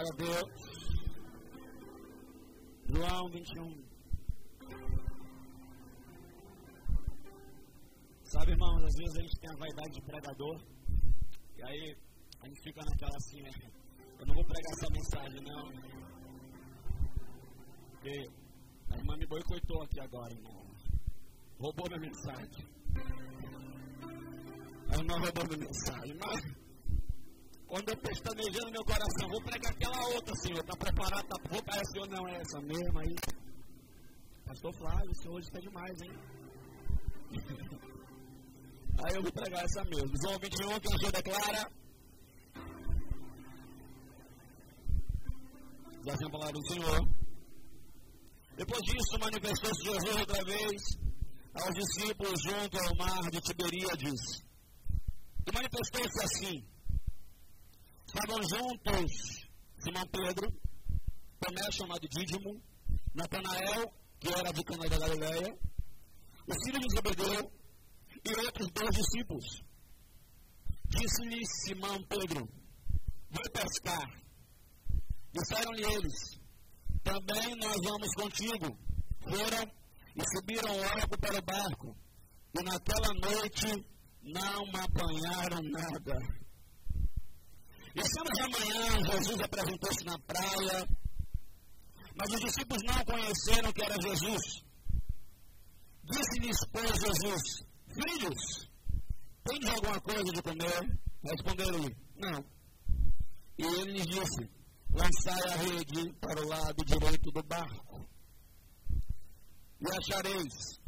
Glória a Deus. João 21. Sabe, irmãos, às vezes a gente tem a vaidade de pregador. E aí a gente fica naquela assim, né? Eu não vou pregar essa mensagem, não. Porque a irmã me boicotou aqui agora, irmão. Roubou minha mensagem. A irmã roubou minha mensagem. Mas quando eu pestanejei no meu coração, vou pregar aquela outra, Senhor. Está preparado? Tá, vou para Senhor, não é essa mesmo aí. Pastor Flávio, o senhor hoje está demais, hein? Aí eu vou pregar essa mesmo. João 21, quem achou declara. Já tem a palavra do Senhor. Depois disso, manifestou-se Jesus outra vez aos discípulos junto ao mar de Tiberíades. E manifestou-se assim. Estavam juntos Simão Pedro, Tomé chamado Dídimo, Natanael, que era de Cana da Galileia, o filho de Zebedeu e outros dois discípulos. Disse-lhe Simão Pedro, vai pescar. Disseram-lhe eles, também nós vamos contigo. Foram e subiram logo para o barco. E naquela noite não apanharam nada. E sendo de manhã, Jesus apresentou-se na praia, mas os discípulos não conheceram que era Jesus. Disse-lhes, pois, Jesus, Filhos, tens alguma coisa de comer? Responderam-lhe, não. E ele lhes disse, lançai a rede para o lado direito do barco. E achareis.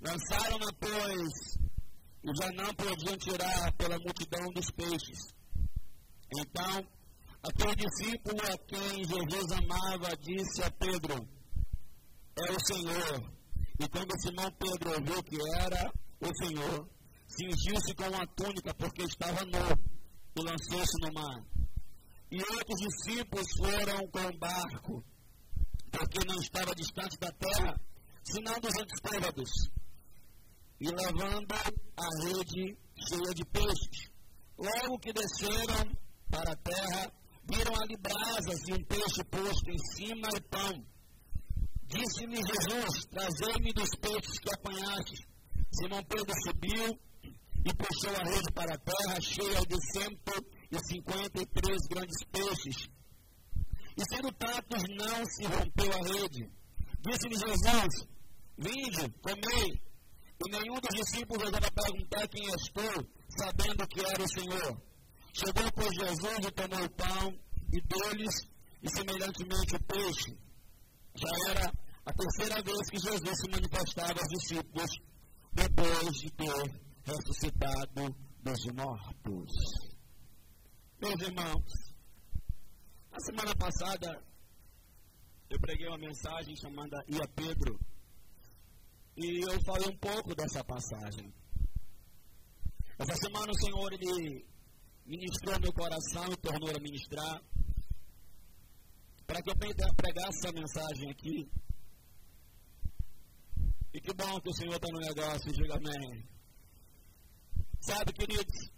Lançaram-na, pois, e já não podiam tirar pela multidão dos peixes. Então, aquele discípulo a quem Jesus amava disse a Pedro: É o Senhor. E quando Simão Pedro ouviu que era o Senhor, cingiu-se com uma túnica porque estava nu e lançou-se no mar. E outros discípulos foram com o barco, porque não estava distante da terra, senão duzentos côvados, e levando a rede cheia de peixes. Logo que desceram para a terra, viram ali brasas e um peixe posto em cima e pão. Disse-me Jesus: Trazei-me dos peixes que apanhaste. Simão Pedro subiu e puxou a rede para a terra, cheia de 153 grandes peixes. E sendo tantos, não se rompeu a rede. Disse-lhe Jesus: Vinde, comei. E nenhum dos discípulos ousava perguntar quem és tu, sabendo que era o Senhor. Chegou, pois, Jesus e tomou o pão e deu-lhes, e semelhantemente o peixe. Já era a terceira vez que Jesus se manifestava aos discípulos depois de ter ressuscitado dos mortos. Meus irmãos, na semana passada eu preguei uma mensagem chamada Ia Pedro e eu falei um pouco dessa passagem. Essa semana o Senhor ele ministrou meu coração e tornou a ministrar para que eu pregasse essa mensagem aqui e que bom que o Senhor está no negócio, diga amém. Sabe, queridos,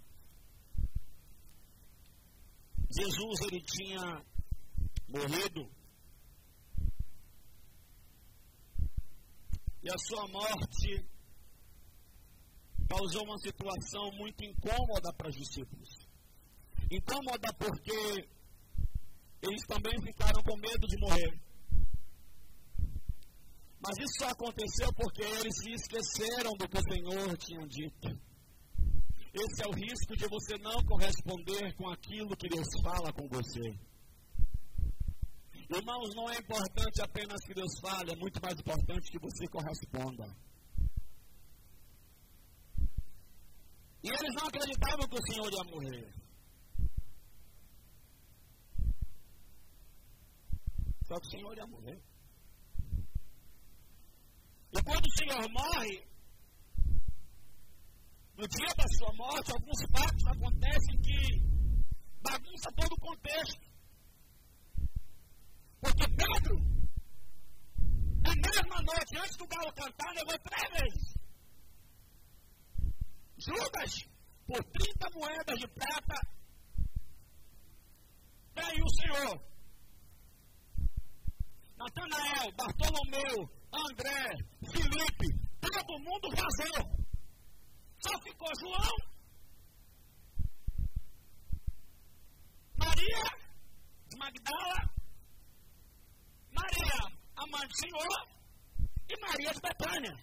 Jesus ele tinha morrido e a sua morte causou uma situação muito incômoda para os discípulos. Incômoda porque eles também ficaram com medo de morrer. Mas isso só aconteceu porque eles se esqueceram do que o Senhor tinha dito. Esse é o risco de você não corresponder com aquilo que Deus fala com você. Irmãos, não é importante apenas que Deus fale, é muito mais importante que você corresponda. E eles não acreditavam que o Senhor ia morrer. Só que o Senhor ia morrer. E quando o Senhor morre, no dia da sua morte, alguns fatos acontecem que bagunça todo o contexto. Porque Pedro, na mesma noite, antes do galo cantar, levou três vezes. Judas, por 30 moedas de prata, traiu o Senhor. Natanael, Bartolomeu, André, Felipe, todo mundo vazou. Só ficou João, Maria de Magdala, Maria, a mãe do Senhor, e Maria de Betânia.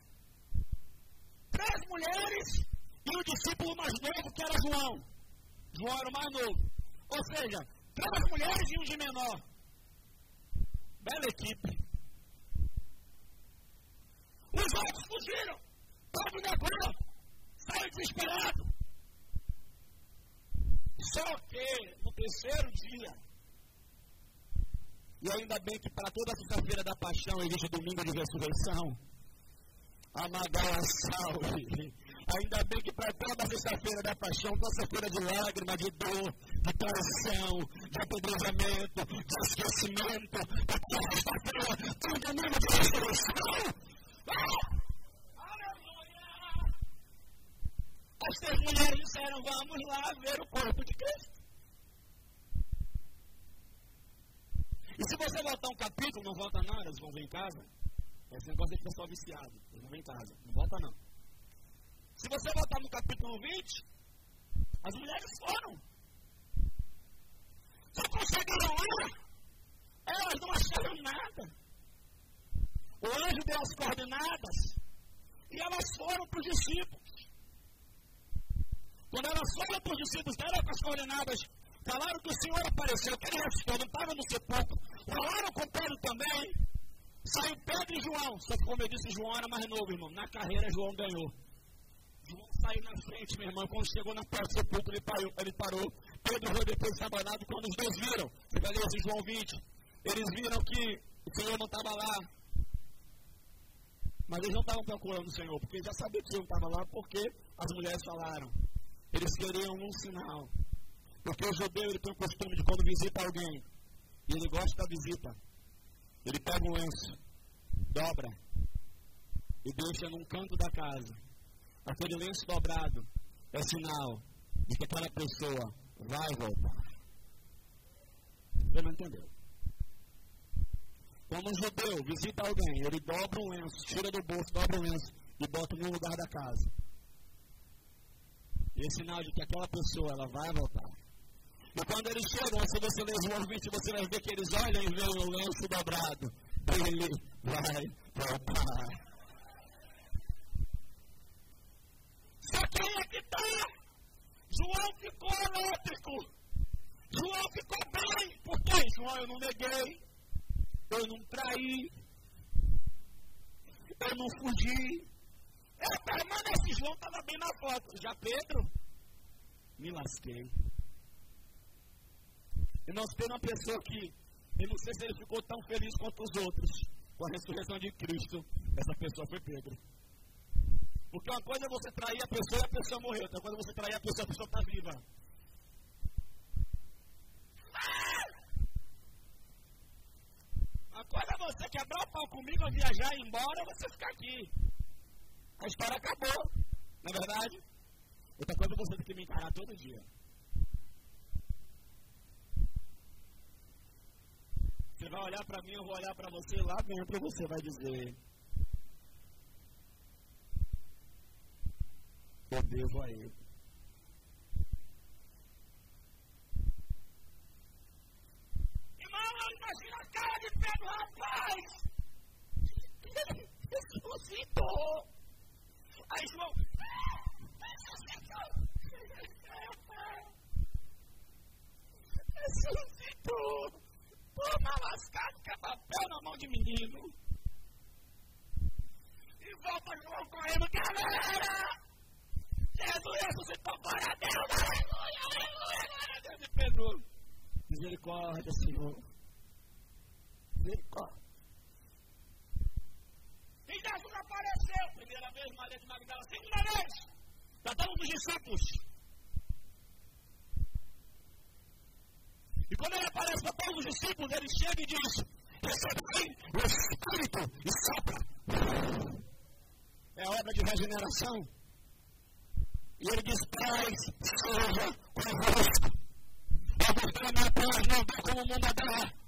Três mulheres e o discípulo mais novo, que era João. João era o mais novo. Ou seja, três mulheres e um de menor. Bela equipe. Os outros fugiram. Todo negou. Saiu desesperado. Só que no terceiro dia, e ainda bem que para toda sexta-feira da paixão existe domingo de ressurreição, Amadala salve. Ainda bem que para toda sexta-feira da paixão, toda sexta-feira de lágrima, de dor, de traição, de apedrejamento, de esquecimento, toda sexta-feira tem um domingo de ressurreição. As três mulheres disseram: Vamos lá ver o corpo de Cristo. E se você voltar um capítulo, não volta nada, eles vão ver em casa. Esse negócio de pessoal viciado. Eles vão ver em casa. Não volta não. Se você voltar no capítulo 20, as mulheres foram. Só quando chegaram lá, elas não acharam nada. O anjo deu as coordenadas e elas foram para os discípulos. Quando elas foram para os discípulos, deram as coordenadas, falaram que o Senhor apareceu, que ele ressuscitou, estava no sepulcro. Falaram com Pedro também. Saiu Pedro e João. Só que, como eu disse, João era mais novo, irmão. Na carreira, João ganhou. João saiu na frente, meu irmão. Quando chegou na porta do sepulcro, ele parou. Ele parou. Pedro foi depois sabanado quando os dois viram. Vai ler esse João 20. Eles viram que o Senhor não estava lá. Mas eles não estavam procurando o Senhor, porque já sabiam que o Senhor estava lá, porque as mulheres falaram. Eles queriam um sinal. Porque o judeu ele tem o costume de quando visita alguém, e ele gosta da visita, ele pega um lenço, dobra e deixa num canto da casa. Aquele lenço dobrado é sinal de que aquela pessoa vai voltar. Você não entendeu? Quando um judeu visita alguém, ele dobra um lenço, tira do bolso, dobra o lenço e bota um lugar da casa. E é sinal de que aquela pessoa ela vai voltar. E quando eles chegam, se você ler João 20, você vai ver que eles olham e veem o lenço dobrado. Ele vai voltar. Só é? João ficou elétrico. João ficou bem. Por quê? João, eu não neguei. Eu não traí. Eu não fugi. Eu permaneci. João estava bem na foto. Já Pedro? Me lasquei. E nós temos uma pessoa que, eu não sei se ele ficou tão feliz quanto os outros com a ressurreição de Cristo. Essa pessoa foi Pedro. Porque uma coisa é você trair a pessoa e a pessoa morreu. Outra coisa é você trair a pessoa e a pessoa está viva. Uma coisa é você quebrar o pau comigo, viajar e ir embora, você ficar aqui. A história acabou. Não é verdade? Outra coisa é você ter que me encarar todo dia. Você vai olhar para mim, eu vou olhar para você, lá dentro você vai dizer: Eu devo a ele. Irmão, imagina a cara de Pedro, rapaz! Ele ressuscitou! Aí João! Ressuscitou! Toma lascado que é papel na mão de menino. E volta João correndo, galera! Jesus ressuscitou, glória a Deus, aleluia, aleluia, glória a Deus. E Pedro, misericórdia, Senhor. Misericórdia. E Jesus apareceu, primeira vez, Maria de Magdala, segunda vez, tratando dos discípulos. E quando ele aparece para todos os discípulos, ele chega e diz: Recebei o Espírito e sopra. É obra de regeneração. E ele diz: Paz seja convosco. A vontade minha paz não dá como o mundo dá.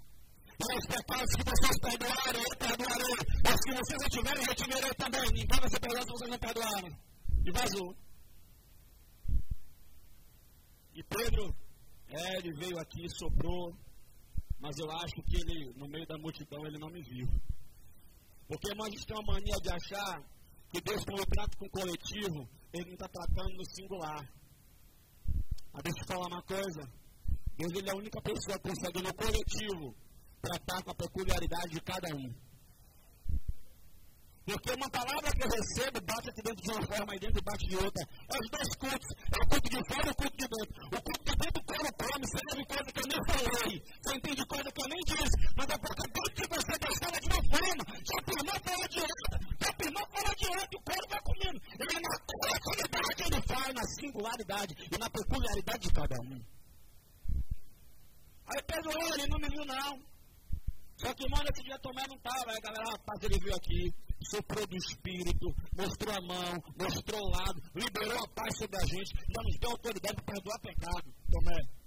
E os pecados que vocês perdoarem, eu perdoarei. Mas se vocês não tiverem, retiverei também. Ninguém vai ser perdoado se vocês não perdoarem. E vazou. E Pedro, é, ele veio aqui, soprou, mas eu acho que ele, no meio da multidão, ele não me viu. Porque irmão, a tem uma mania de achar que Deus, quando trata com o coletivo, ele não está tratando no singular. Mas deixa eu falar uma coisa. Deus ele é a única pessoa que consegue no coletivo tratar com a peculiaridade de cada um. Porque uma palavra que eu recebo bate aqui dentro de uma forma e dentro bate de outra. É os dois cultos. É o culto de fora e o culto de dentro. O culto de dentro, come, você leva coisa que eu nem falei. Você entende coisa que eu nem disse. Mas é porque dentro de você Deus estava de uma forma. Já primou fora de outra. Já primou fora de outra. E o corpo vai comendo. Ele na coletividade ele faz, na singularidade e na peculiaridade de cada um. Aí Pedro, ele não me viu não. Só que, mano, esse dia Tomé não estava. Aí a galera, rapaz, ele veio aqui soprou do Espírito, mostrou a mão, mostrou o lado, liberou a paz sobre a gente, já nos deu autoridade para perdoar pecado. Tomé.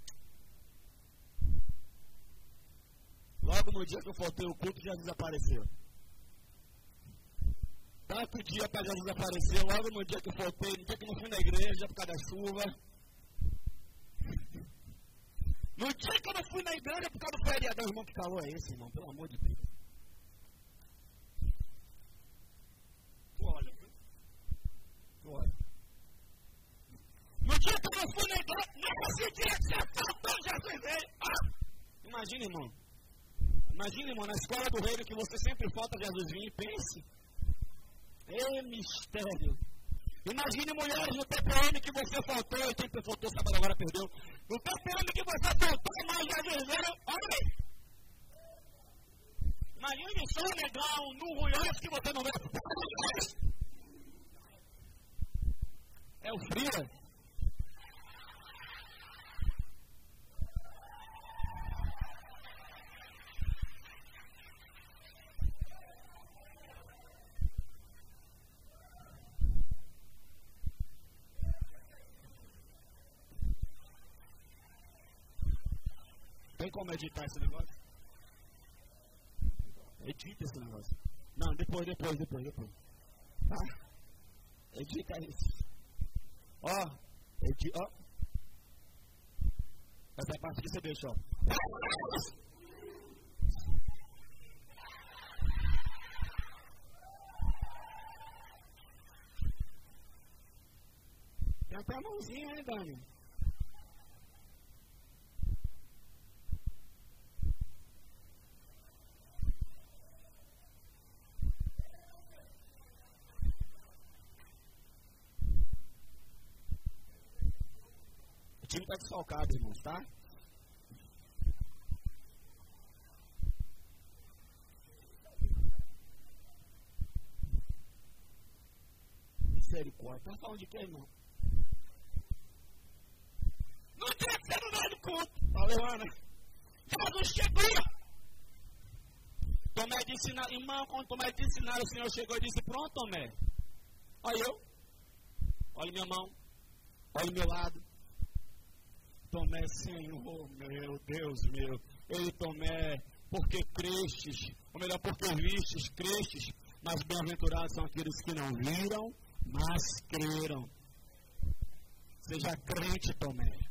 Logo no dia que eu faltei o culto, Jesus apareceu. Tanto dia para Jesus aparecer, logo no dia que eu faltei, no dia que não fui na igreja por causa da chuva. No dia que eu não fui na igreja por causa do feriado, irmão, que calor é esse, irmão? Pelo amor de Deus. No dia que eu fui na igreja, nesse dia que você faltou, Jesus veio. Ah, imagina, irmão. Imagina, irmão, na escola do reino que você sempre falta, Jesus vinha e pense. É mistério. Imagine mulheres no TPM que você faltou, e quem faltou sábado agora perdeu. No TPM que você faltou, mas Jesus veio. Olha Imagine só legal no Ruiz que você não vê. É o frio. Como editar esse negócio? Edita esse negócio. Não, depois, depois, depois, depois. Tá? Edita isso. Ó, edita, ó. Essa parte que você deixou. Tem até a mãozinha, hein, Dani? Time está desfalcado, irmãos, tá? Misericórdia. Tá falando de quem, irmão? No meio do culto. Valeu, Ana. Jesus chegou. Tomé disse, na, irmão, quando Tomé disse ensinar, o Senhor chegou e disse, pronto, Tomé. Olha eu. Olha minha mão. Olha meu lado. Tomé, Senhor, meu Deus meu. Ei, Tomé, porque crestes, ou melhor, porque vistes, crestes, mas bem-aventurados são aqueles que não viram, mas creram. Seja crente, Tomé.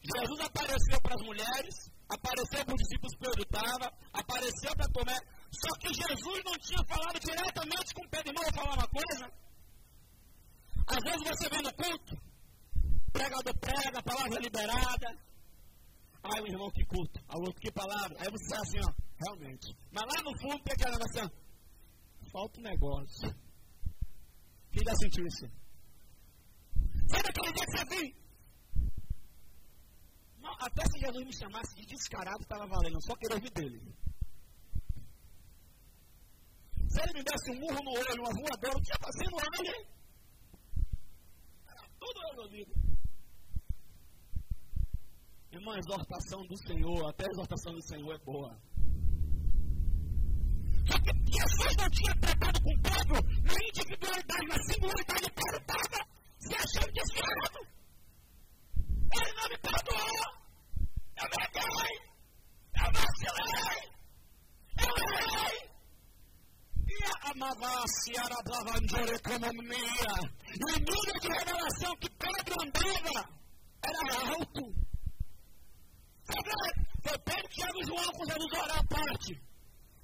Jesus apareceu para as mulheres, apareceu para os discípulos que Pedro estava, apareceu para Tomé, só que Jesus não tinha falado diretamente com Pedro. Irmão, vou falar uma coisa. Às vezes você vem no culto, pregador prega, palavra liberada. Ai, o irmão, que culto. Aí o outro, que palavra. Aí você assim, ó, realmente. Mas lá no fundo tem aquela assim, ó, falta um negócio. Quem já sentiu isso? Sabe aquele dia que você vem? Não, até se Jesus me chamasse de descarado, estava valendo. Só queria ouvir dele. Se ele me desse um murro no olho, uma voadora, o que ia fazer no hein? Era tudo resolvido. Irmã, a exortação do Senhor, até a exortação do Senhor é boa. Jesus não tinha tratado com Pedro na individualidade, na singularidade apartada, se achando desviado. É Ele não me perdoou. Eu me errei. Eu vacilei. Eu errei. E amava se arabava economia. E o nível de revelação que Pedro andava era alto. Pedro, Tiago e João com Jesus orar a parte.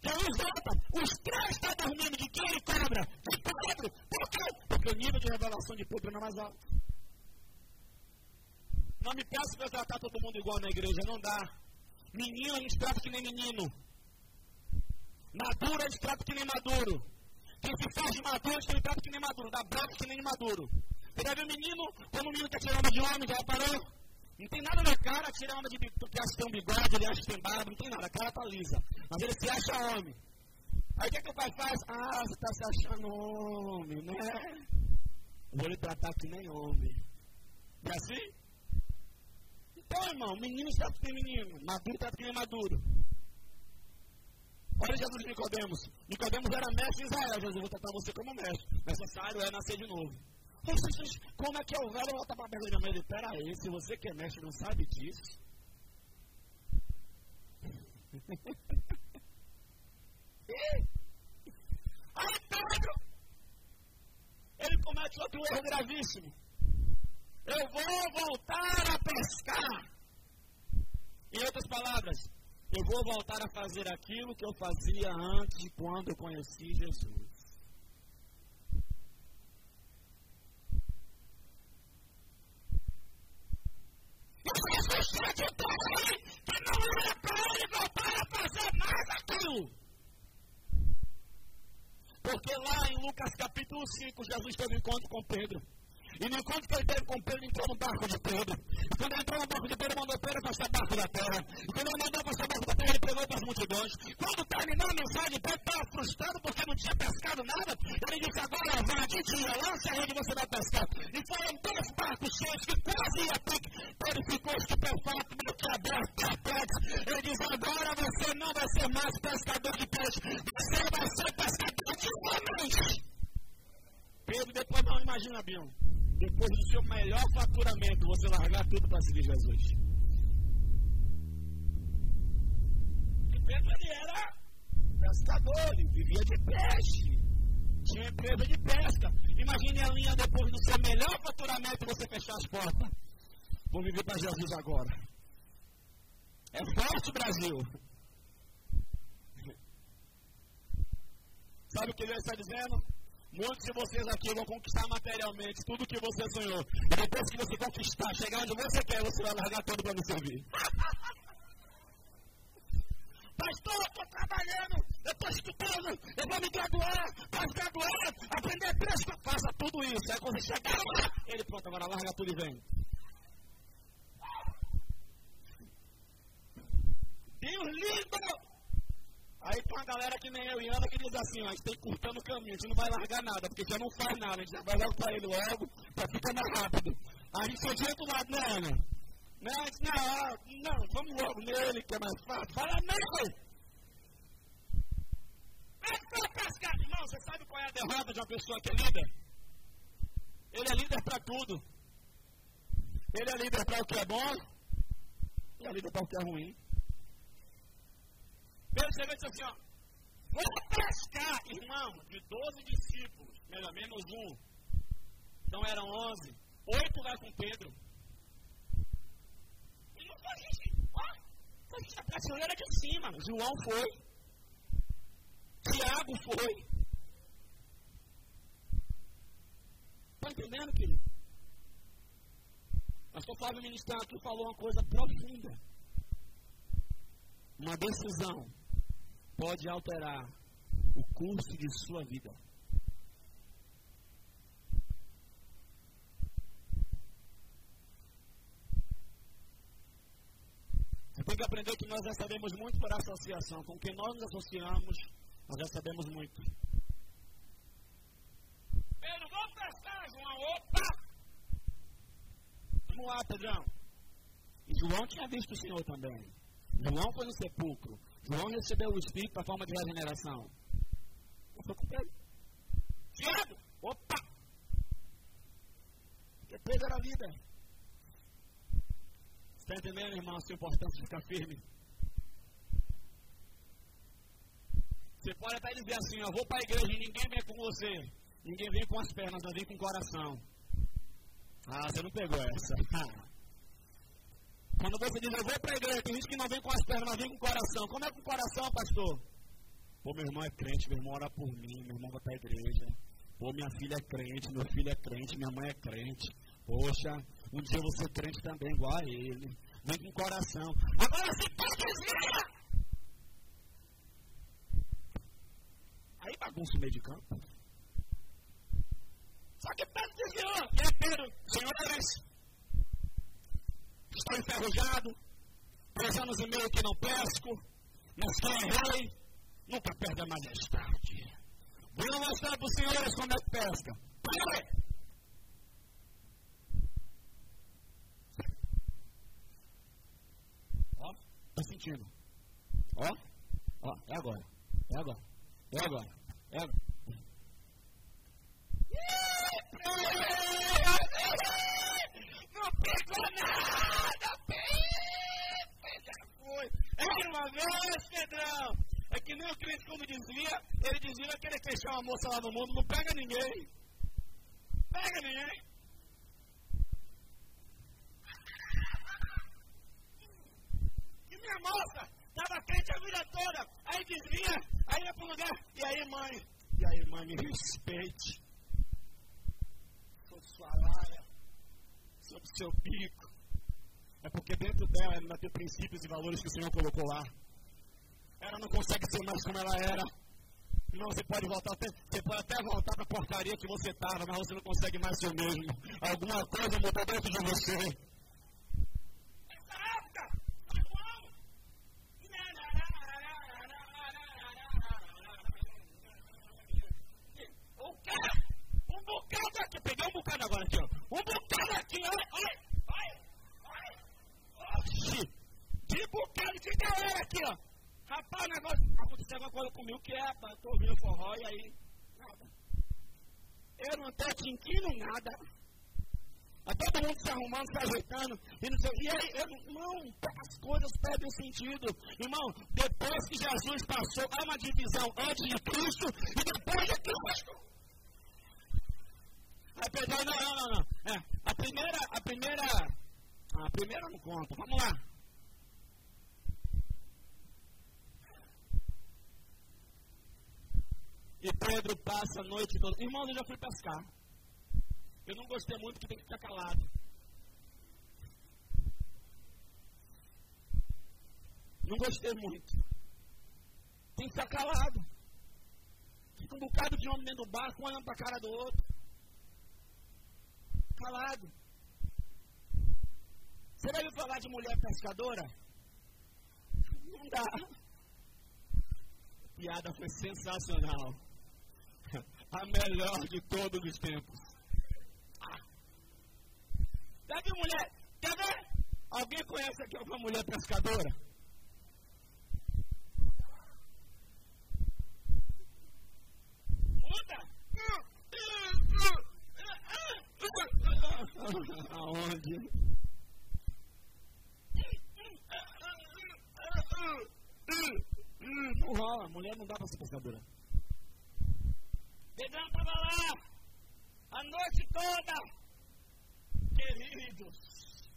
Jesus volta, os três estão dormindo de quem ele cobra? De Pedro. Por quê? Porque o nível de revelação de Pedro é mais alto. Não me peço para tratar todo mundo igual na igreja, não dá. Menino a gente trata que nem menino. Maduro a gente trata que nem maduro. Quem se faz de maduro, a gente trata que nem maduro. Dá braço que nem maduro. Você já viu menino, quando o menino quer tirar de homem, já parou? Não tem nada na cara, tira onda de porque acha que tem um bigode, ele acha que tem barba, não tem nada, a cara tá lisa. Mas ele se acha homem. Aí o que, é que o pai faz? Ah, você está se achando homem, né? Vou lhe tratar que nem homem. É assim? Então, irmão, menino trata que menino, maduro trata que nem maduro. Olha Jesus Nicodemos. Nicodemos era mestre em Israel. Jesus, vou tratar você como mestre. Necessário é nascer de novo. Como é que é o velho volta para a da mãe? Ele, peraí, se você que é mestre não sabe disso. Aí Pedro, ele comete outro erro gravíssimo. Eu vou voltar a pescar. Em outras palavras, eu vou voltar a fazer aquilo que eu fazia antes, quando eu conheci Jesus. E Jesus disse para ele que não era para ele voltar a fazer mais aquilo. Porque lá em Lucas capítulo 5, Jesus teve encontro com Pedro. E no encontro que ele teve com Pedro, entrou no barco de Pedro. E quando ele entrou no barco de Pedro, mandou Pedro afastar barco da terra. E quando ele mandou afastar barco da terra, ele pregou para as multidões. Quando terminou a mensagem, Pedro estava frustrado porque não tinha pescado nada. Ele disse: Agora vá de dia, lance a rede você vai pescar. E foram dois barcos cheios que quase ia ter. Pedro ficou estupefato, que aberto, perplexo. Ele diz: Agora você não vai ser mais pescador de peixe, você vai ser pescador de homens. Pedro depois não imagina, Bion depois do seu melhor faturamento, você largar tudo para seguir Jesus. E Pedro ele era pescador, ele vivia de peixe, tinha empresa de pesca. Imagine a linha depois do seu melhor faturamento você fechar as portas. Vou viver para Jesus agora. É forte, Brasil. Sabe o que ele está dizendo? Muitos de vocês aqui vão conquistar materialmente tudo que você sonhou. E depois que você conquistar, chegar onde você quer, você vai largar tudo para me servir. Pastor, eu estou trabalhando, eu estou estudando, eu vou me graduar, pós-graduar, aprender preço, faça tudo isso. Aí quando você chegar lá, ele pronto, agora larga tudo e vem. Deus lindo! Aí tem uma galera que nem eu e Ana que diz assim, ó, a gente tem que cortar no caminho, a gente não vai largar nada, porque já não faz nada, a gente já vai logo para ele logo, para ficar mais rápido. Aí a gente só do outro lado, né, Ana? Não, não, não, vamos logo nele, que é mais fácil. Fala, não! É que pescar. Irmão, você sabe qual é a derrota de uma pessoa que é líder? Ele é líder para tudo. Ele é líder para o que é bom, e é líder para o que é ruim. Pedro chegou e disse assim: ó, vou pescar, irmão, de 12 discípulos, melhor, menos um. Então eram 11. Oito vai com Pedro. E não foi gente. Ó, foi a prateleira de cima. João foi. Tiago foi. Está entendendo, querido? Pastor Flávio Ministrado aqui falou uma coisa profunda. Uma decisão pode alterar o curso de sua vida. Você tem que aprender que nós recebemos muito por associação. Com quem nós nos associamos, nós recebemos muito. Pedro, vamos prestar, João. Opa! Vamos lá, Pedrão. João tinha visto o Senhor também. João foi no sepulcro. João recebeu o Espírito para forma de regeneração. Eu fui com Pedro. Tiago, opa! Pedro era líder. Está entendendo, irmão, a sua importância de ficar firme? Você pode até dizer assim, eu vou para a igreja e ninguém vem com você. Ninguém vem com as pernas, mas vem com o coração. Ah, você não pegou essa. Quando você diz, eu vou para a igreja, tem gente que não vem com as pernas, mas vem com o coração. Como é com o coração, pastor? Pô, meu irmão é crente, meu irmão ora por mim, meu irmão vai para a igreja. Pô, minha filha é crente, meu filho é crente, minha mãe é crente. Poxa, um dia eu vou ser crente também, igual a ele. Vem com o coração. Agora se desvia! Aí bagunça o meio de campo. Só que Pedro desviou. E é Pedro, senhores, estou enferrujado, três anos e meio que não pesco, mas quem é rei, nunca perde a majestade. Vou mostrar para os senhores como é que pesca. Para! Ó, tá sentindo? Ó, ó, é agora, é agora, é agora, é agora. Não pegou nada, já foi. É uma vez, Pedrão. É que nem o crente quando dizia, ele dizia que ele quer uma moça lá no mundo, não pega ninguém. Pega ninguém. E minha moça estava crente a vida toda. Aí desvia, aí ia para o lugar. E aí, mãe? E aí, mãe, me respeite sua laia, sobre o seu pico. É porque dentro dela ela tem princípios e valores que o Senhor colocou lá. Ela não consegue ser mais como ela era. Não, você pode voltar até, você pode até voltar para a porcaria que você estava, mas você não consegue mais ser o mesmo. Alguma coisa mudou dentro de você. Bocado aqui, peguei um bocado agora aqui, ó. Um bocado aqui, olha, olha, olha, olha. Oxi, de bocado de galera aqui, ó. Rapaz, o negócio, aconteceu alguma coisa comigo que é, tô ouvindo forró e aí, nada. Eu não tô tintindo nada. A todo mundo se arrumando, se ajeitando, e, não sei, e aí, eu, irmão, as coisas perdem sentido. Irmão, depois que Jesus passou, há uma divisão antes de Cristo e depois de Cristo. Apesar, não, não, não, não. É, a primeira, a primeira, a primeira não conta. Vamos lá. E Pedro passa a noite toda. Irmãos, eu já fui pescar. Eu não gostei muito que tem que ficar calado. Não gostei muito. Tem que ficar calado. Fica um bocado de homem dentro do barco, um olhando para a cara do outro calado. Você já ouviu falar de mulher pescadora? Não dá. A piada foi sensacional. A melhor de todos os tempos. Ah. Sabe mulher? Quer ver? Alguém conhece aqui alguma mulher pescadora? Muda! Aonde? Não rola, mulher não dá pra ser pescadora. Pedrão estava lá a noite toda. Queridos,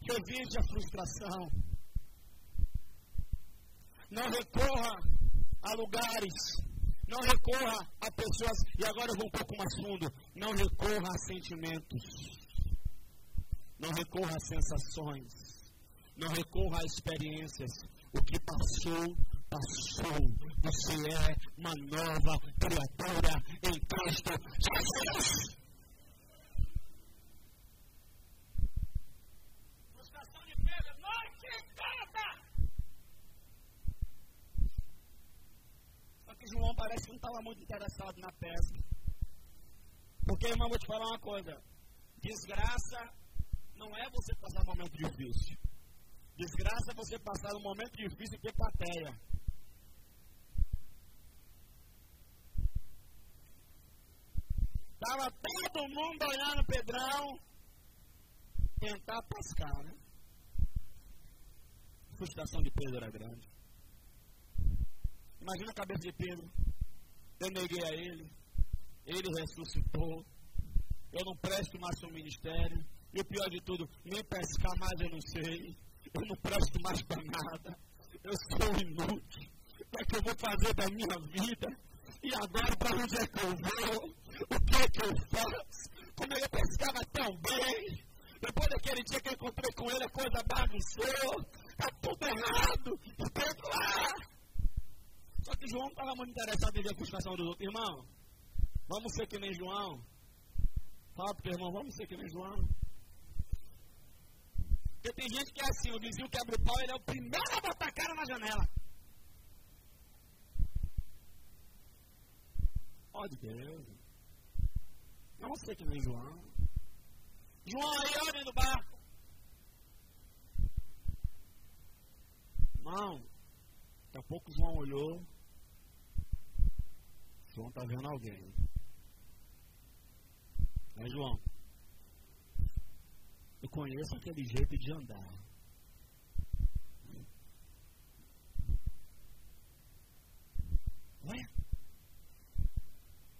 revide a frustração. Não recorra a lugares não recorra a pessoas, e agora eu vou um pouco mais fundo, não recorra a sentimentos. Não recorra a sensações. Não recorra a experiências. O que passou, passou. Você é uma nova criatura em Cristo Jesus. João parece que não estava muito interessado na pesca. Porque, irmão, vou te falar uma coisa. Desgraça não é você passar um momento difícil. Desgraça é você passar um momento difícil e ter plateia. Estava todo mundo olhando Pedrão tentar pescar, né? A frustração de Pedro era grande. Imagina a cabeça de Pedro. Eu neguei a ele. Ele ressuscitou. Eu não presto mais o ministério. E o pior de tudo, nem pescar mais eu não sei. Eu não presto mais para nada. Eu sou inútil. O que é que eu vou fazer da minha vida? E agora para onde é que eu vou? O que é que eu faço? Como ele pescava tão bem. Depois daquele dia que eu encontrei com ele, a coisa bagunçou. Está tudo errado. Pedro lá. Só que João estava muito interessado em ver a frustração dos outros. Irmão, vamos ser que nem João. Fala para o irmão, vamos ser que nem João. Porque tem gente que é assim, o vizinho quebra o pau, ele é o primeiro a botar a cara na janela. Ó de Deus. Vamos ser que nem João. João aí, olha no barco. Irmão, daqui a pouco João olhou. João está vendo alguém. Mas João, eu conheço aquele jeito de andar.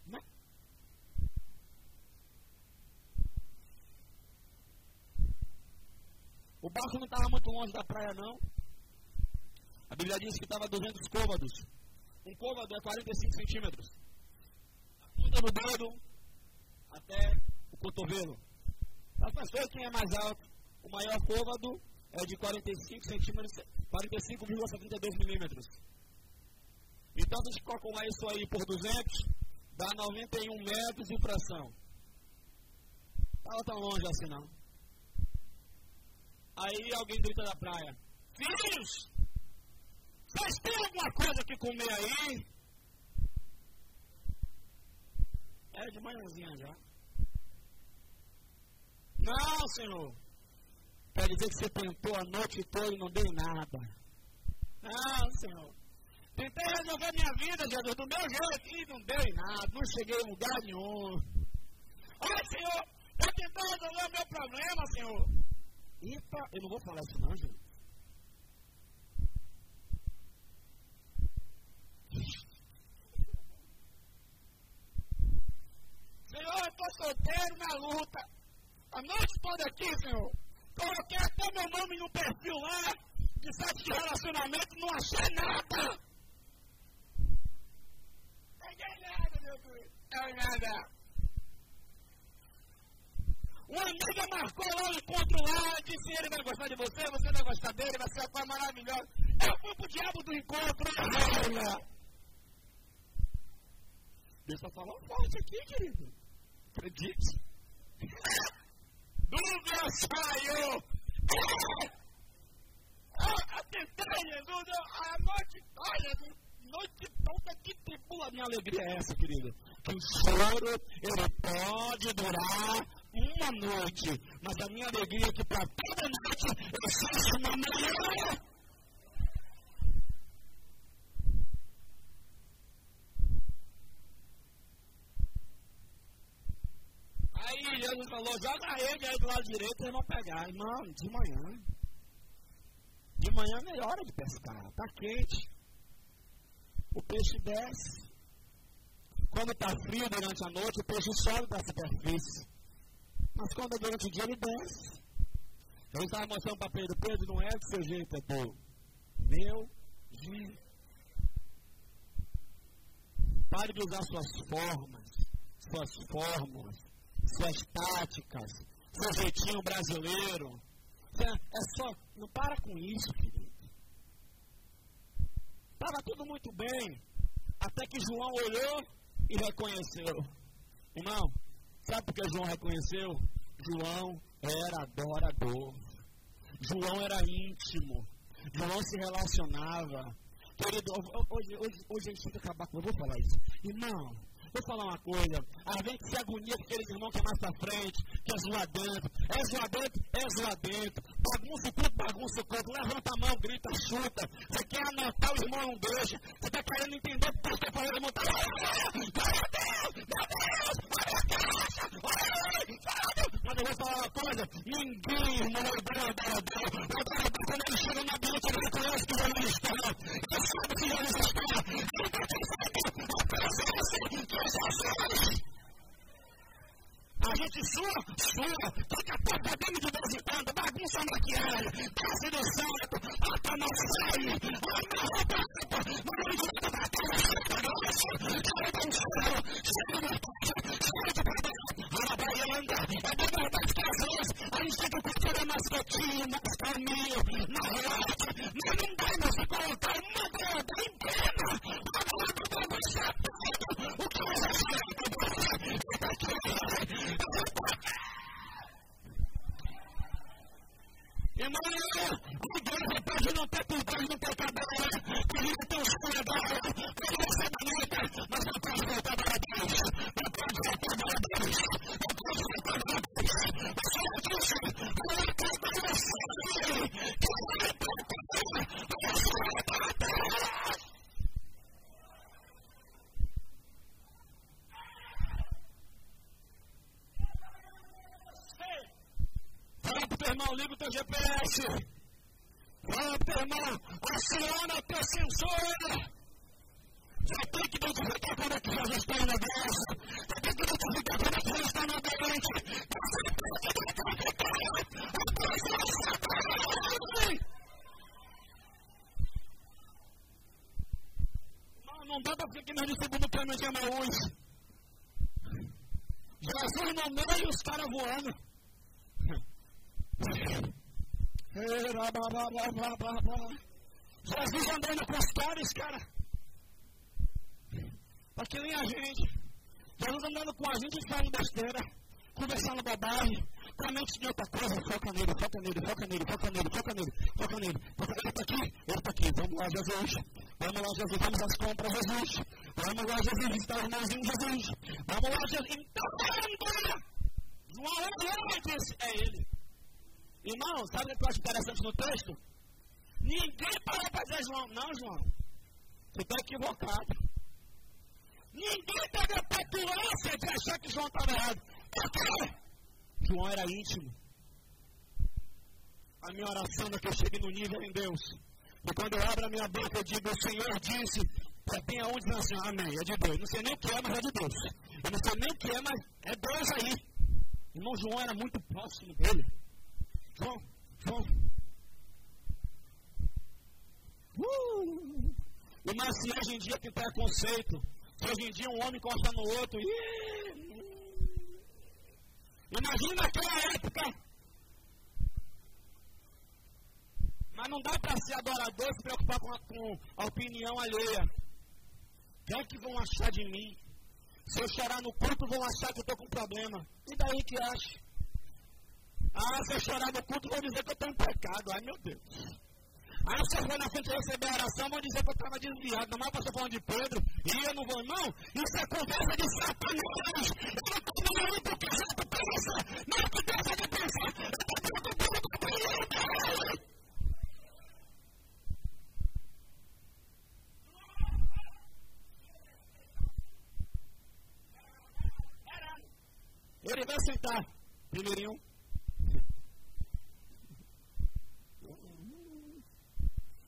Não. O barco não estava muito longe da praia, não. A Bíblia diz que estava 200 côvados. Um côvado é 45 centímetros ponta do dedo até o cotovelo. Mas, pastor, quem é mais alto? O maior côvado é de 45 centímetros, 45,72 milímetros. Então, se a gente calcular isso aí por 200, dá 91 metros de fração. Estava tão longe assim, não. Aí alguém grita da praia: Filhos, vocês têm alguma coisa que comer aí? É de manhãzinha já. Não, Senhor. Quer dizer que você tentou a noite toda e não deu nada. Não, Senhor. Tentei resolver minha vida, Jesus, do meu jeito e não deu em nada. Não cheguei em lugar nenhum. Olha, Senhor, eu tentei resolver o meu problema, Senhor. Eita, eu não vou falar isso não, gente. Senhor, eu estou solteiro luta. A noite toda aqui, Senhor. Coloquei até meu nome no perfil lá, de site de relacionamento, não achei nada. Peguei nada, meu Deus. Não nada. Uma amiga marcou lá o encontro lá, disse ele vai gostar de você, você vai gostar dele, vai ser a coisa maravilhosa. Eu fui pro diabo do encontro, olha. Deixa eu falar forte aqui, querido. Acredite. Dúvida saiu. Eu tentei, Jesus, a noite, olha, noite toda que tribula. Minha alegria é essa, querido. Que o choro, ele pode durar uma noite, mas a minha alegria é que para toda noite eu faço uma manhã. Aí Jesus falou, joga rede aí do lado direito, vocês vão pegar. Irmão, de manhã. De manhã é melhor hora de pescar. Está quente. O peixe desce. Quando está frio durante a noite, o peixe sobe da superfície. Mas quando é durante o dia, ele desce. Eu estava mostrando para Pedro, Pedro, não é do seu jeito, é do meu jeito. Pare de usar suas formas, suas fórmulas, suas táticas, seu jeitinho brasileiro. É só, não para com isso, querido. Estava tudo muito bem, até que João olhou e reconheceu. Irmão, sabe por que João reconheceu? João era adorador. João era íntimo. João se relacionava. Querido, hoje, hoje, hoje a gente tem que acabar com. Eu vou falar isso. Irmão, Vou falar uma coisa. A gente se agonia com aqueles irmãos que é mais pra frente, que é zoar dentro. É zoar dentro, é zoar dentro. Bagunça o canto, bagunça o canto. Levanta a mão, grita, chuta. Você quer anotar o irmão, não deixa. Você tá querendo entender o que tá falando, irmão. Tá... Meu Deus, meu Deus, olha a caixa, olha mas eu vou falar uma coisa: ninguém, irmão, é dono da Abel. O Abel, quando ele chega na ambiente, ele conhece que já não está. Ele sabe que já não está. Ele está pensando a presença de Jesus. A gente sua, sua, toca a porta dele de vez em quando, bagunça a maquiagem, passa no salto, ata na saia, ama a roupa, manda ele de volta para casa, chega, nossa, chega, chega, GPS. Pro teu irmão, aciona o teu sensor. Você tem que identificar quando é que Jesus está no negócio. Você tem que identificar quando é que Jesus está no ambiente. Você tem que identificar as coisas Não, não dá para ficar aqui no segundo plano de Amaús. Jesus no meio e os caras voando. Jesus andando com as caras, cara. Para que nem a gente. Jesus andando com a gente falando besteira, conversando bobagem, com a mente de outra coisa. Foca nele, foca nele, foca nele, foca nele, foca nele, foca nele. Foca Ele está aqui, ele está aqui. Vamos lá, Jesus. Vamos lá, Jesus. Vamos às compras, Jesus. Vamos lá, Jesus. Visitar os irmãozinhos, Jesus. Vamos lá, Jesus. Então, anda! João antes é ele. Irmão, sabe o que eu acho interessante no texto? Ninguém parou para dizer João. Não, João. Você está equivocado. Ninguém teve a petulância de achar que João estava errado. Por quê? João era íntimo. A minha oração é que eu chegue no nível em Deus. E quando eu abro a minha boca, eu digo, o Senhor disse, já tem aonde dizer assim, amém, é de Deus. Não sei nem o que é, mas é de Deus. Eu não sei nem o que é, mas é Deus aí. Irmão João era muito próximo dele. João, João. Uh! Mas se hoje em dia tem preconceito, se hoje em dia um homem encosta no outro, imagina aquela época. Mas não dá para ser adorador e se preocupar com a, com a opinião alheia. O que é que vão achar de mim? Se eu chorar no culto, vão achar que eu estou com problema. E daí que acha? Ah, se eu chorar no culto, vão dizer que eu estou em pecado. Ai, meu Deus. Ah, se eu for na frente receber a oração, vão dizer que eu estava desviado. Não mais pastor falando de Pedro. E eu não vou, não. Isso é conversa de satanás. Eu não estou falando porque você pensa. Não é que deixa de pensar. Eu estou preocupado com dele. Ele vai sentar. Primeirinho.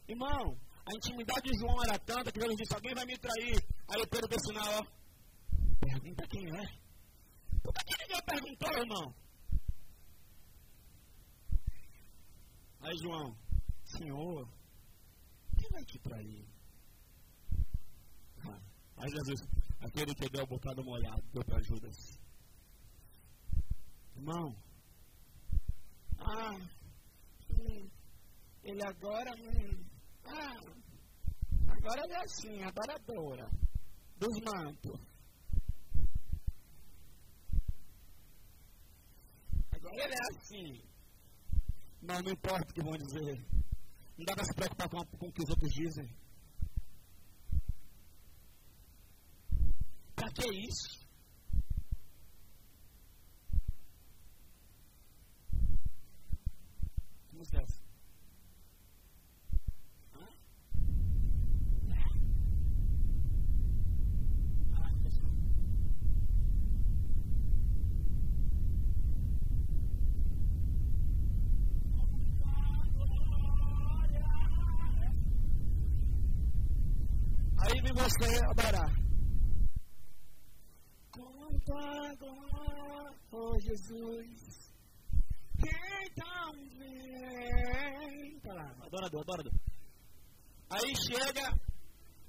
Irmão, a intimidade de João era tanta que Jesus disse: Alguém vai me trair. Aí Pedro disse: Não, ó. Pergunta quem é. Por que ninguém perguntou, irmão? Aí João: Senhor, quem vai te trair? Ah, aí Jesus: Aquele que deu o bocado molhado, deu para Judas. Irmão, ah, ele agora. Hum, ah, agora é assim, adoradora. Dos mantos. Agora ele é assim. Mas não importa o que vão dizer. Não dá para se preocupar com, com o que os outros dizem. Para que isso? Que música você adorar. Conta agora. Oh, Jesus. Então vem. Tá lá, adorador, adorador. Aí chega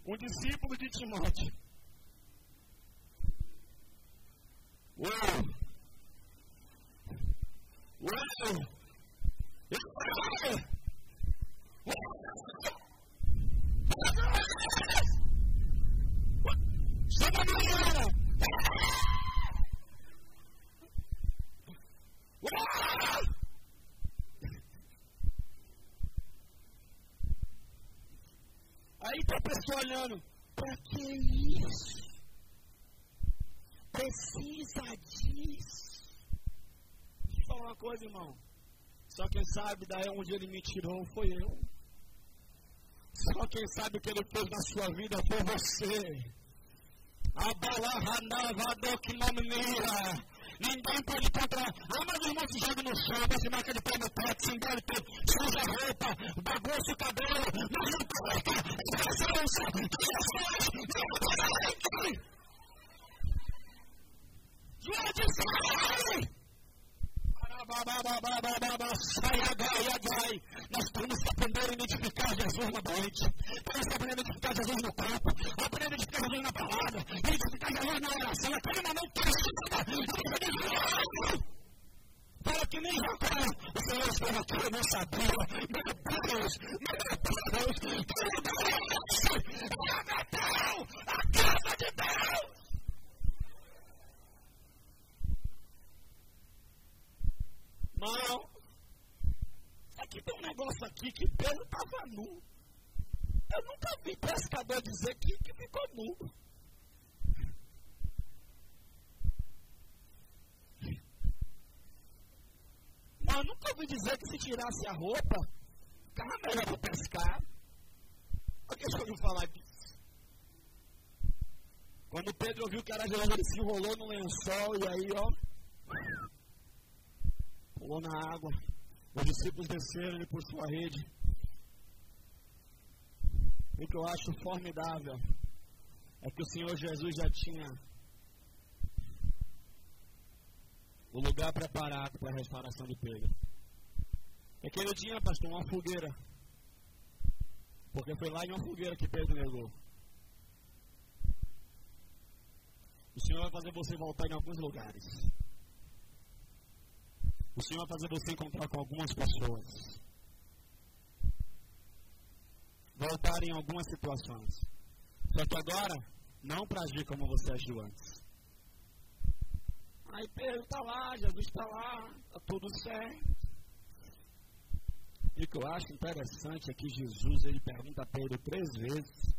um discípulo de Timóteo. Uau! Uau! Chama olhando. Pra que isso? Precisa disso. Deixa eu falar uma coisa, irmão. Só quem sabe daí onde ele me tirou foi eu. Só quem sabe o que ele fez na sua vida foi você. Ninguém pode comprar. Ah, mas o irmão se joga no chão, bate marca de pé no teto, se nós temos que aprender a identificar Jesus na noite. Temos que aprender a identificar Jesus no corpo. Aprender a identificar Jesus na palavra. Identificar Jesus na oração. Aquele momento Fala que nem Jacó. O Senhor estava aqui, eu não sabia. Meu Deus, meu Deus. Tudo Deus. É Natal. A casa de Deus. Não. Aqui tem um negócio aqui que Pedro estava nu. Eu nunca vi pescador dizer que, que ficou nu. Mas nunca ouvi dizer que se tirasse a roupa, ficava melhor para pescar. Alguém já ouviu falar disso? Quando Pedro ouviu que ele se enrolou no lençol e aí, ó pulou na água. Os discípulos desceram por sua rede. O que eu acho formidável é que o Senhor Jesus já tinha o lugar preparado para a restauração de Pedro. Aquele dia, pastor, uma fogueira. Porque foi lá em uma fogueira que Pedro negou. O Senhor vai fazer você voltar em alguns lugares. O Senhor vai fazer você encontrar com algumas pessoas. Voltar em algumas situações. Só que agora, não para agir como você agiu antes. Aí Pedro está lá, Jesus está lá, está tudo certo. E o que eu acho interessante é que Jesus ele pergunta a Pedro três vezes: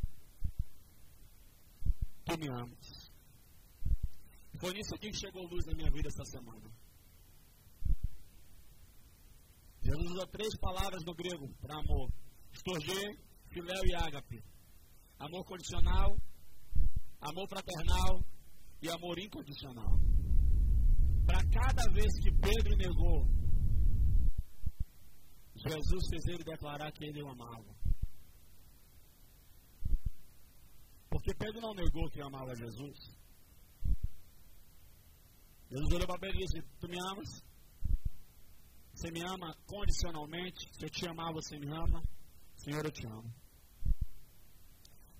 Tu me amas? Foi nisso que chegou luz na minha vida essa semana. Jesus usa três palavras no grego para amor: estorgê, filéu e ágape. Amor condicional, amor fraternal e amor incondicional. Para cada vez que Pedro negou, Jesus fez ele declarar que ele o amava. Porque Pedro não negou que amava Jesus. Jesus olhou para Pedro e disse: Tu me amas? Você me ama condicionalmente. Se eu te amar, você me ama. Senhor, eu te amo.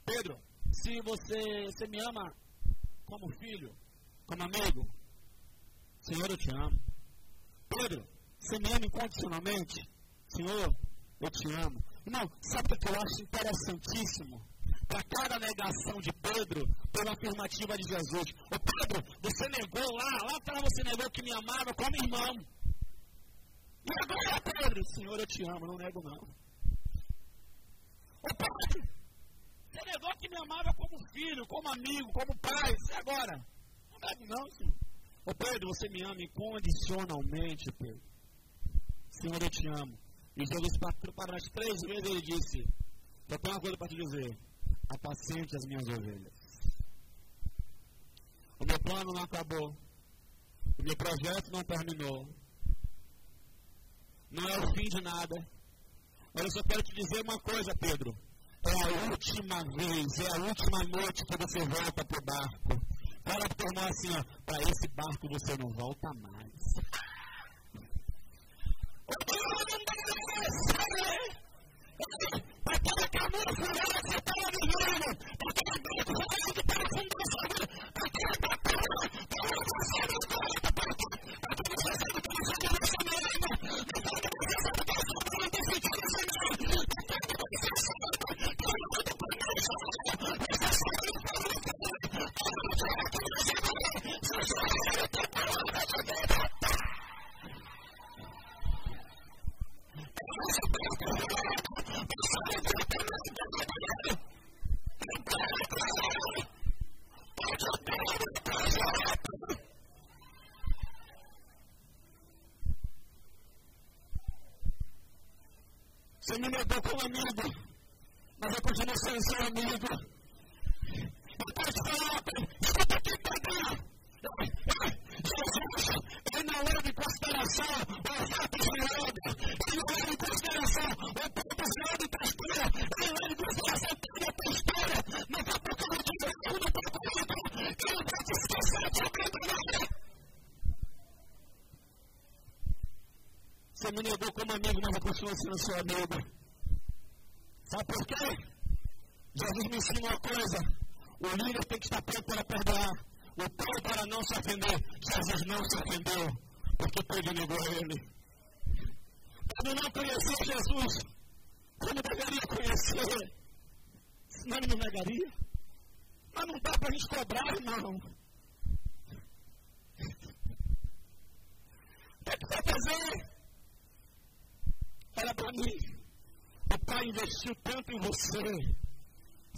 Pedro, se você, você me ama como filho, como amigo, Senhor, eu te amo. Pedro, você me ama incondicionalmente? Senhor, eu te amo. Irmão, sabe o que eu acho interessantíssimo? Para cada negação de Pedro, pela afirmativa de Jesus. Ô Pedro, você negou lá, lá atrás você negou que me amava como irmão. E agora, Pedro, Senhor, eu te amo, não nego não. Ô Pedro, você negou que me amava como filho, como amigo, como pai. E agora? Não nego não, Senhor. Ô Pedro, você me ama incondicionalmente, Pedro. Senhor, eu te amo. E Jesus para as três vezes ele disse: Eu tenho uma coisa para te dizer. Apacente as minhas ovelhas. O meu plano não acabou. O meu projeto não terminou não é o fim de nada. Mas eu só quero te dizer uma coisa, Pedro. É a última vez, é a última noite que você volta para o barco. Fala pro assim, ó, para esse barco você não volta mais. Aquela que você batalha, aquela Você me negou como amigo, mas eu continuo sendo seu amigo. Eu posso falar, escuta aqui, Pedro. Jesus, ele não leva em consideração. O fato gerado, ele não leva em consideração. O ponto gerado da história, ele leva em consideração. Toda a tua história, mas a pouco eu te tudo para tudo, ele vai te esquecer de aprender Você me negou como amigo, mas eu continuo sendo seu amigo. Sabe por quê? Jesus me ensina uma coisa: o líder que estar pronto para perdoar, o pai para não se ofender. Jesus não se ofendeu, porque Pedro negou ele. Pedro não conhecia Jesus como deveria conhecer, senão ele me negaria. Mas não dá para a gente cobrar, irmão. O que vai fazer? Fala para mim. O Pai investiu tanto em você.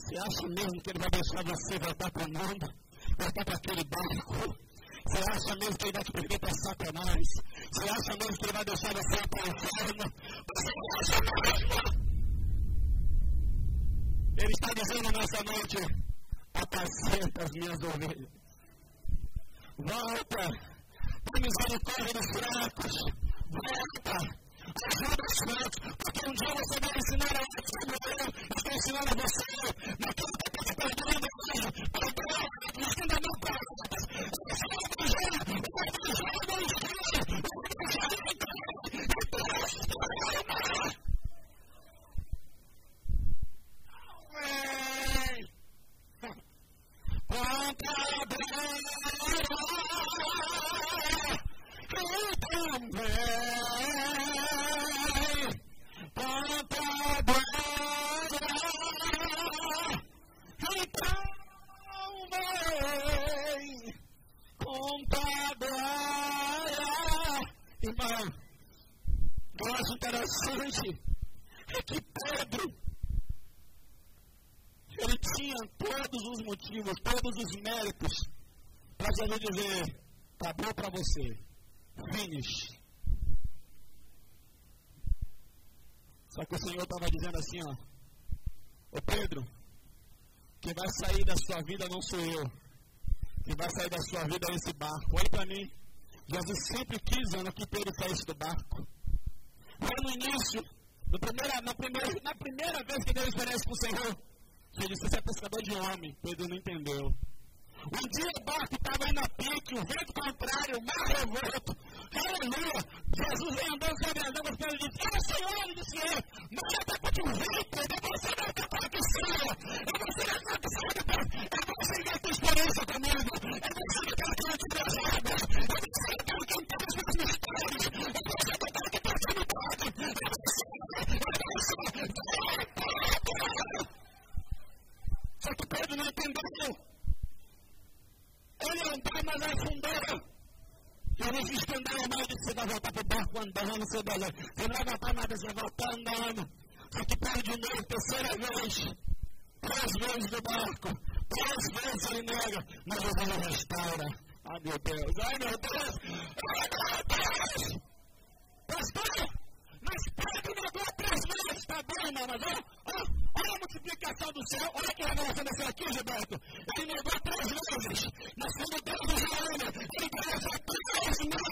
Você acha mesmo que Ele vai deixar você voltar para o mundo? Voltar para aquele barco? Você acha mesmo que Ele vai te perder para Satanás? Você acha mesmo que Ele vai deixar você ir para o inferno? Você acha mesmo? Ele está dizendo nessa noite: apacenta as minhas ovelhas. Volta. Tem misericórdia dos fracos. Volta Amen. Um é o o o e e Irmão, eu acho interessante é que Pedro, ele tinha todos os motivos, todos os méritos para Jesus dizer: tá bom para você, finish. Só que o Senhor estava dizendo assim, ó. Ô Pedro, quem vai sair da sua vida não sou eu. Quem vai sair da sua vida é esse barco. Olha para mim. Jesus sempre quis, Ana, que Pedro saísse do barco. Foi no início, no primeira, na, primeira, na primeira vez que Deus oferece para o Senhor, ele disse, você é pescador de homem. Pedro não entendeu. Um dia o barco estava indo a pique, o vento contrário, o mar revolto. Aleluia! Jesus andando sobre as águas, Pedro disse, é Senhor, ele disse, é, mas é para que o vento, é você não está para que seja, é você não está para que é você que tem experiência comigo, é você que tem que te trazer, é você que tem que entender os mistérios, é você que tem que ter intimidade, é você, é você, só que Pedro não entendeu. Ele andava, mas afundava. Eu não andar mais de você vai voltar para o barco andando, você vai, você não vai voltar nada, você vai voltar andando. Só que para de novo, terceira vez, três vezes do barco, três vezes ele nega, mas Jesus restaura. Ai meu Deus, ai meu Deus, ai meu Deus! Pastor, mas Pedro negou três vezes, tá bom, irmão, mas olha a multiplicação do céu, olha que revelação desse aqui, Gilberto. Ele negou três vezes, mas quando Deus nos ama, ele coloca três vezes.